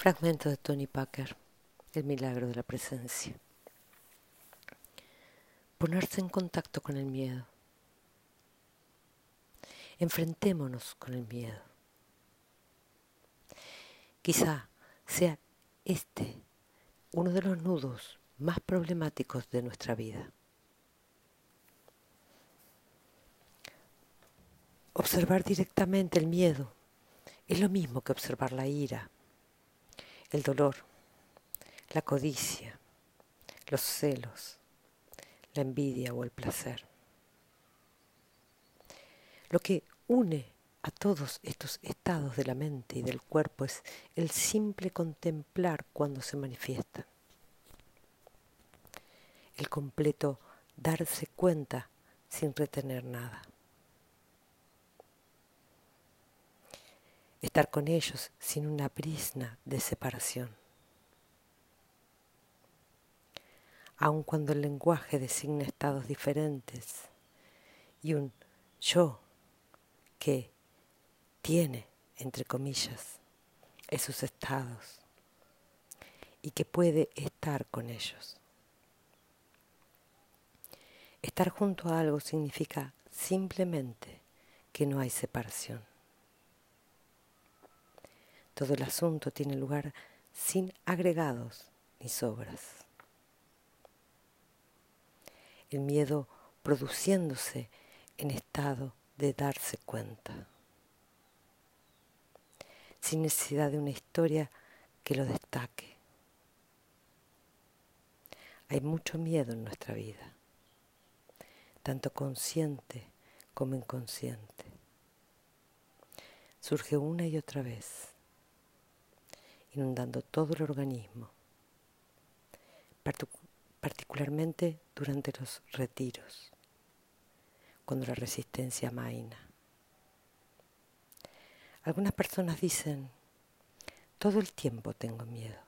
Fragmento de Tony Packer, El milagro de la presencia. Ponerse en contacto con el miedo. Enfrentémonos con el miedo. Quizá sea este uno de los nudos más problemáticos de nuestra vida. Observar directamente el miedo es lo mismo que observar la ira el dolor, la codicia, los celos, la envidia o el placer. Lo que une a todos estos estados de la mente y del cuerpo es el simple contemplar cuando se manifiestan. El completo darse cuenta sin retener nada. Estar con ellos sin una prisna de separación. Aun cuando el lenguaje designa estados diferentes y un yo que tiene, entre comillas, esos estados y que puede estar con ellos. Estar junto a algo significa simplemente que no hay separación. Todo el asunto tiene lugar sin agregados ni sobras. El miedo produciéndose en estado de darse cuenta, sin necesidad de una historia que lo destaque. Hay mucho miedo en nuestra vida, tanto consciente como inconsciente. Surge una y otra vez inundando todo el organismo, particularmente durante los retiros, cuando la resistencia maina. Algunas personas dicen, todo el tiempo tengo miedo.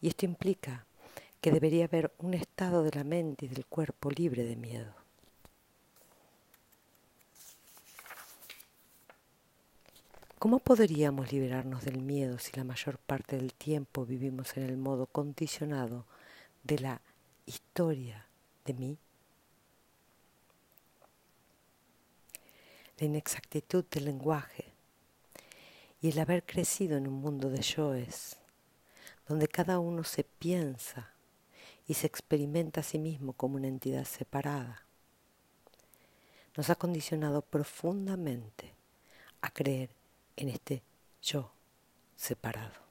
Y esto implica que debería haber un estado de la mente y del cuerpo libre de miedo. ¿Cómo podríamos liberarnos del miedo si la mayor parte del tiempo vivimos en el modo condicionado de la historia de mí? La inexactitud del lenguaje y el haber crecido en un mundo de yoes, donde cada uno se piensa y se experimenta a sí mismo como una entidad separada, nos ha condicionado profundamente a creer en este yo separado.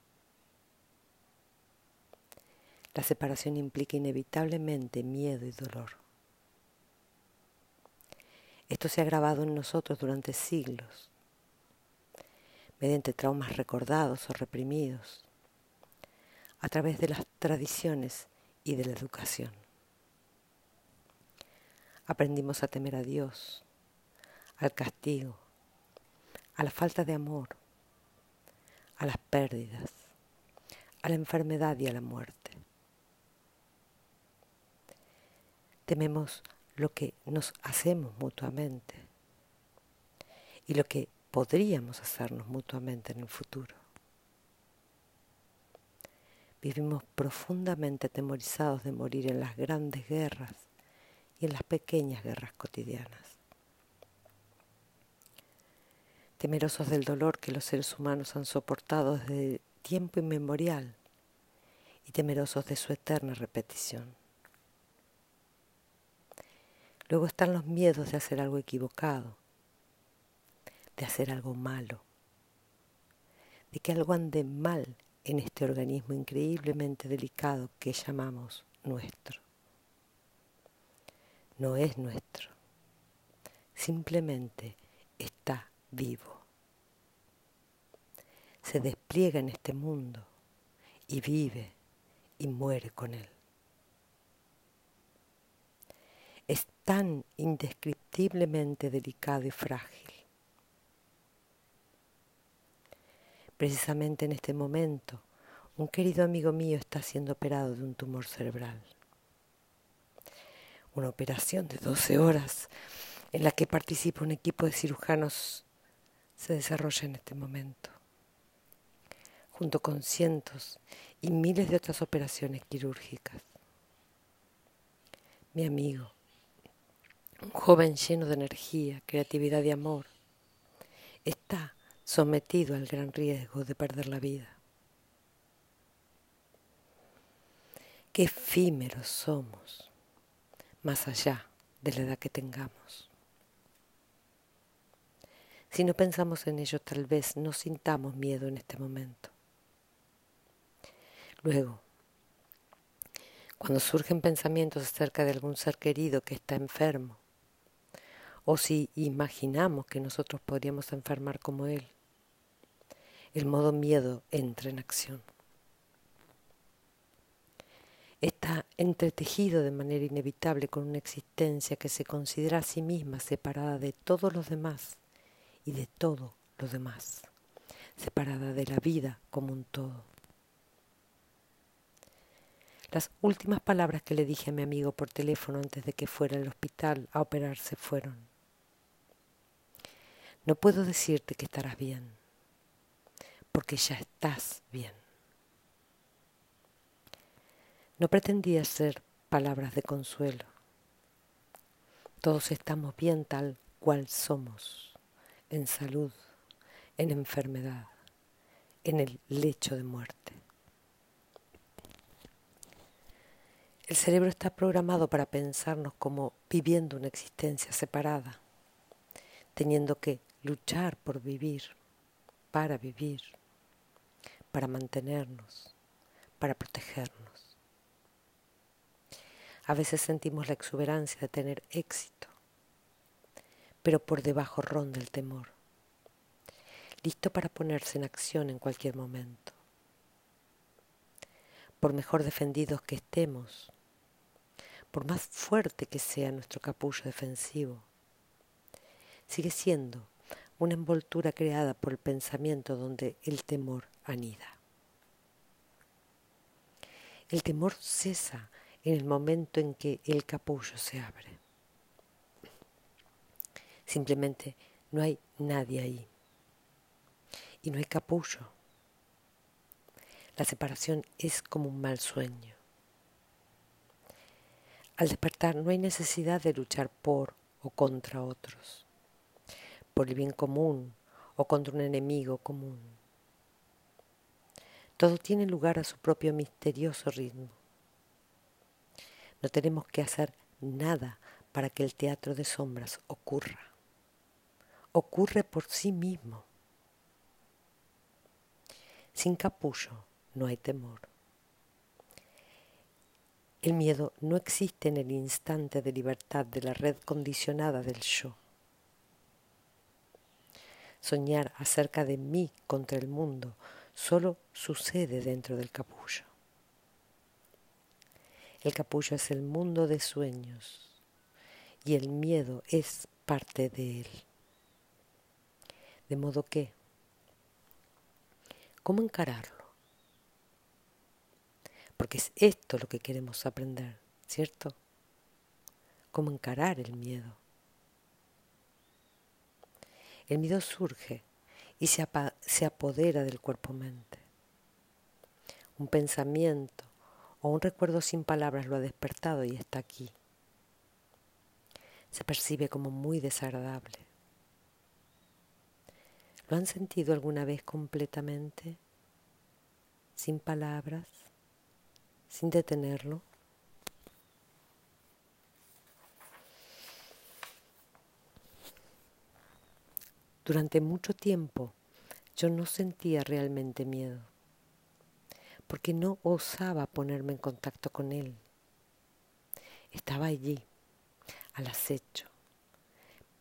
La separación implica inevitablemente miedo y dolor. Esto se ha grabado en nosotros durante siglos, mediante traumas recordados o reprimidos, a través de las tradiciones y de la educación. Aprendimos a temer a Dios, al castigo, a la falta de amor, a las pérdidas, a la enfermedad y a la muerte. Tememos lo que nos hacemos mutuamente y lo que podríamos hacernos mutuamente en el futuro. Vivimos profundamente atemorizados de morir en las grandes guerras y en las pequeñas guerras cotidianas temerosos del dolor que los seres humanos han soportado desde tiempo inmemorial y temerosos de su eterna repetición. Luego están los miedos de hacer algo equivocado, de hacer algo malo, de que algo ande mal en este organismo increíblemente delicado que llamamos nuestro. No es nuestro, simplemente está vivo. Se despliega en este mundo y vive y muere con él. Es tan indescriptiblemente delicado y frágil. Precisamente en este momento, un querido amigo mío está siendo operado de un tumor cerebral. Una operación de 12 horas en la que participa un equipo de cirujanos se desarrolla en este momento. junto con cientos y miles de otras operaciones quirúrgicas. Mi amigo, un joven lleno de energía, creatividad y amor, está sometido al gran riesgo de perder la vida. Qué efímeros somos, más allá de la edad que tengamos. Si no pensamos en ello, tal vez no sintamos miedo en este momento. Luego, cuando surgen pensamientos acerca de algún ser querido que está enfermo, o si imaginamos que nosotros podríamos enfermar como él, el modo miedo entra en acción. Está entretejido de manera inevitable con una existencia que se considera a sí misma separada de todos los demás y de todo lo demás, separada de la vida como un todo. Las últimas palabras que le dije a mi amigo por teléfono antes de que fuera al hospital a operarse fueron, no puedo decirte que estarás bien, porque ya estás bien. No pretendía ser palabras de consuelo. Todos estamos bien tal cual somos, en salud, en enfermedad, en el lecho de muerte. El cerebro está programado para pensarnos como viviendo una existencia separada, teniendo que luchar por vivir, para vivir, para mantenernos, para protegernos. A veces sentimos la exuberancia de tener éxito, pero por debajo ronda el temor, listo para ponerse en acción en cualquier momento. Por mejor defendidos que estemos, por más fuerte que sea nuestro capullo defensivo, sigue siendo una envoltura creada por el pensamiento donde el temor anida. El temor cesa en el momento en que el capullo se abre. Simplemente no hay nadie ahí. Y no hay capullo. La separación es como un mal sueño. Al despertar no hay necesidad de luchar por o contra otros, por el bien común o contra un enemigo común. Todo tiene lugar a su propio misterioso ritmo. No tenemos que hacer nada para que el teatro de sombras ocurra. Ocurre por sí mismo. Sin capullo no hay temor. El miedo no existe en el instante de libertad de la red condicionada del yo. Soñar acerca de mí contra el mundo solo sucede dentro del capullo. El capullo es el mundo de sueños y el miedo es parte de él. De modo que, ¿cómo encararlo? Porque es esto lo que queremos aprender, ¿cierto? Cómo encarar el miedo. El miedo surge y se, se apodera del cuerpo-mente. Un pensamiento o un recuerdo sin palabras lo ha despertado y está aquí. Se percibe como muy desagradable. ¿Lo han sentido alguna vez completamente? Sin palabras sin detenerlo. Durante mucho tiempo yo no sentía realmente miedo, porque no osaba ponerme en contacto con él. Estaba allí, al acecho,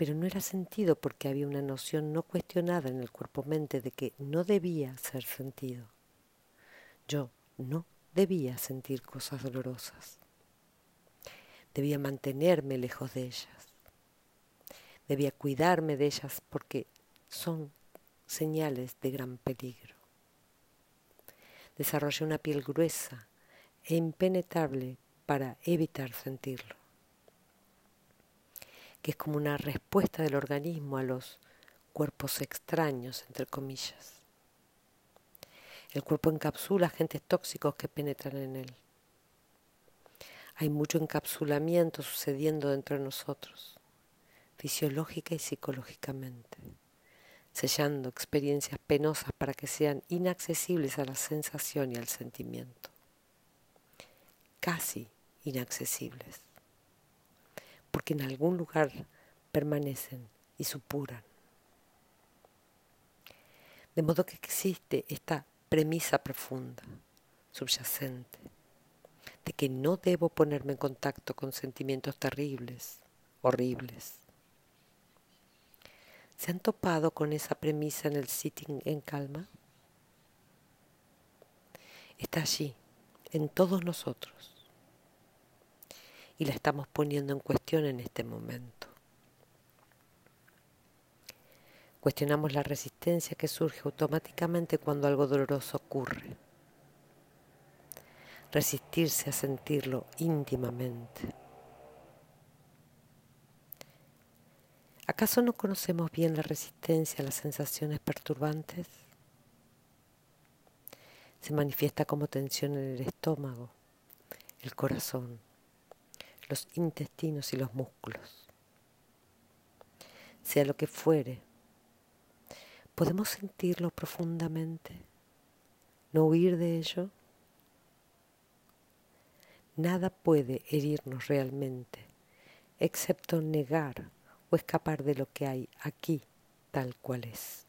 pero no era sentido porque había una noción no cuestionada en el cuerpo-mente de que no debía ser sentido. Yo no debía sentir cosas dolorosas. Debía mantenerme lejos de ellas. Debía cuidarme de ellas porque son señales de gran peligro. Desarrollé una piel gruesa e impenetrable para evitar sentirlo, que es como una respuesta del organismo a los cuerpos extraños, entre comillas. El cuerpo encapsula agentes tóxicos que penetran en él. Hay mucho encapsulamiento sucediendo dentro de nosotros, fisiológica y psicológicamente, sellando experiencias penosas para que sean inaccesibles a la sensación y al sentimiento. Casi inaccesibles, porque en algún lugar permanecen y supuran. De modo que existe esta premisa profunda, subyacente, de que no debo ponerme en contacto con sentimientos terribles, horribles. ¿Se han topado con esa premisa en el sitting en calma? Está allí, en todos nosotros. Y la estamos poniendo en cuestión en este momento. Cuestionamos la resistencia que surge automáticamente cuando algo doloroso ocurre. Resistirse a sentirlo íntimamente. ¿Acaso no conocemos bien la resistencia a las sensaciones perturbantes? Se manifiesta como tensión en el estómago, el corazón, los intestinos y los músculos. Sea lo que fuere, ¿Podemos sentirlo profundamente? ¿No huir de ello? Nada puede herirnos realmente, excepto negar o escapar de lo que hay aquí tal cual es.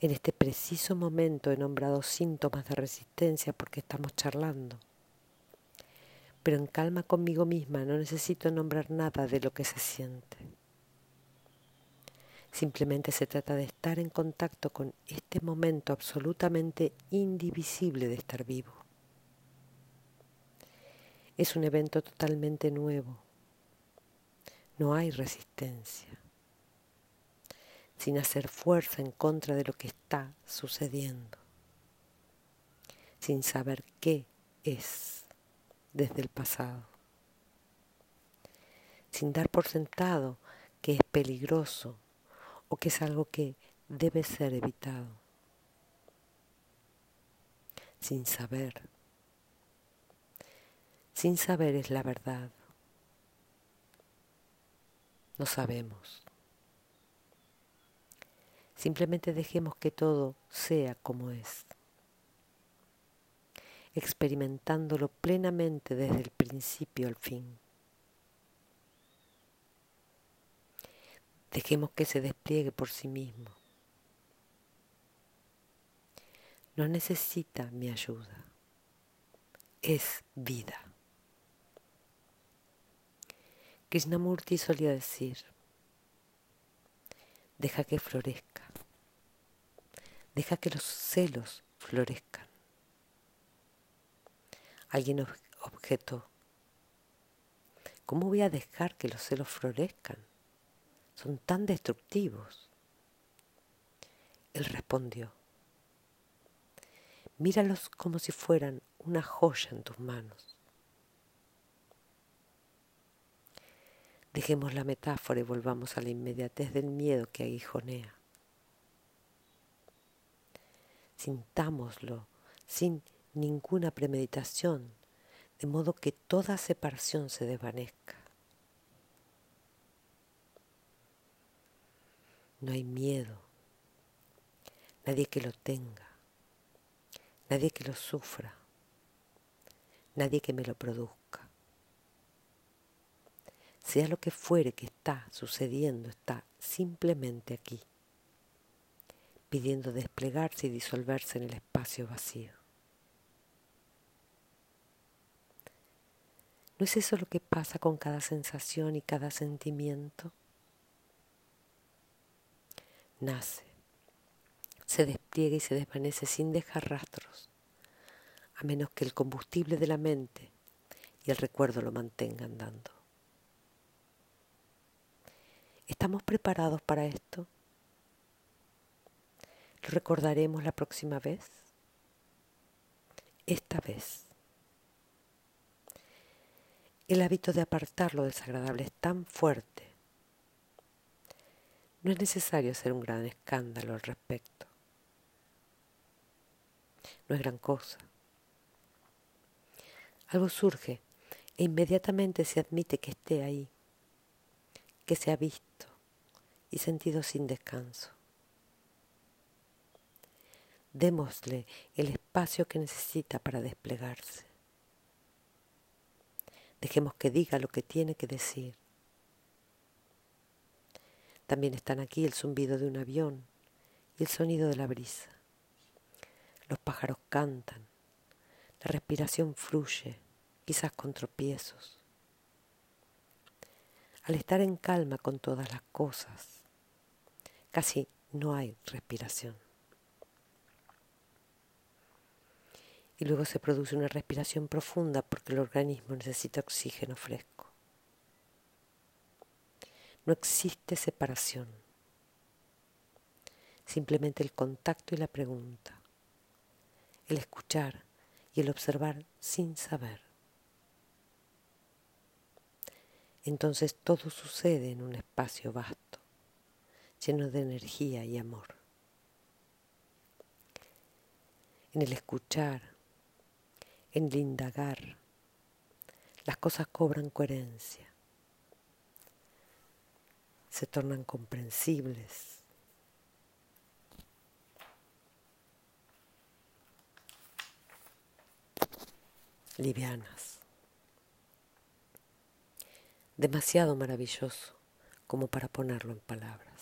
En este preciso momento he nombrado síntomas de resistencia porque estamos charlando. Pero en calma conmigo misma no necesito nombrar nada de lo que se siente. Simplemente se trata de estar en contacto con este momento absolutamente indivisible de estar vivo. Es un evento totalmente nuevo. No hay resistencia. Sin hacer fuerza en contra de lo que está sucediendo. Sin saber qué es desde el pasado. Sin dar por sentado que es peligroso o que es algo que debe ser evitado, sin saber. Sin saber es la verdad. No sabemos. Simplemente dejemos que todo sea como es, experimentándolo plenamente desde el principio al fin. Dejemos que se despliegue por sí mismo. No necesita mi ayuda. Es vida. Krishnamurti solía decir, deja que florezca, deja que los celos florezcan. Alguien objetó, ¿cómo voy a dejar que los celos florezcan? son tan destructivos. Él respondió, míralos como si fueran una joya en tus manos. Dejemos la metáfora y volvamos a la inmediatez del miedo que aguijonea. Sintámoslo sin ninguna premeditación, de modo que toda separación se desvanezca. No hay miedo, nadie que lo tenga, nadie que lo sufra, nadie que me lo produzca. Sea lo que fuere que está sucediendo, está simplemente aquí, pidiendo desplegarse y disolverse en el espacio vacío. ¿No es eso lo que pasa con cada sensación y cada sentimiento? nace, se despliega y se desvanece sin dejar rastros, a menos que el combustible de la mente y el recuerdo lo mantengan dando. ¿Estamos preparados para esto? ¿Lo recordaremos la próxima vez? Esta vez. El hábito de apartar lo desagradable es tan fuerte no es necesario hacer un gran escándalo al respecto. No es gran cosa. Algo surge e inmediatamente se admite que esté ahí, que se ha visto y sentido sin descanso. Démosle el espacio que necesita para desplegarse. Dejemos que diga lo que tiene que decir. También están aquí el zumbido de un avión y el sonido de la brisa. Los pájaros cantan, la respiración fluye, quizás con tropiezos. Al estar en calma con todas las cosas, casi no hay respiración. Y luego se produce una respiración profunda porque el organismo necesita oxígeno fresco. No existe separación, simplemente el contacto y la pregunta, el escuchar y el observar sin saber. Entonces todo sucede en un espacio vasto, lleno de energía y amor. En el escuchar, en el indagar, las cosas cobran coherencia, se tornan comprensibles. livianas demasiado maravilloso como para ponerlo en palabras.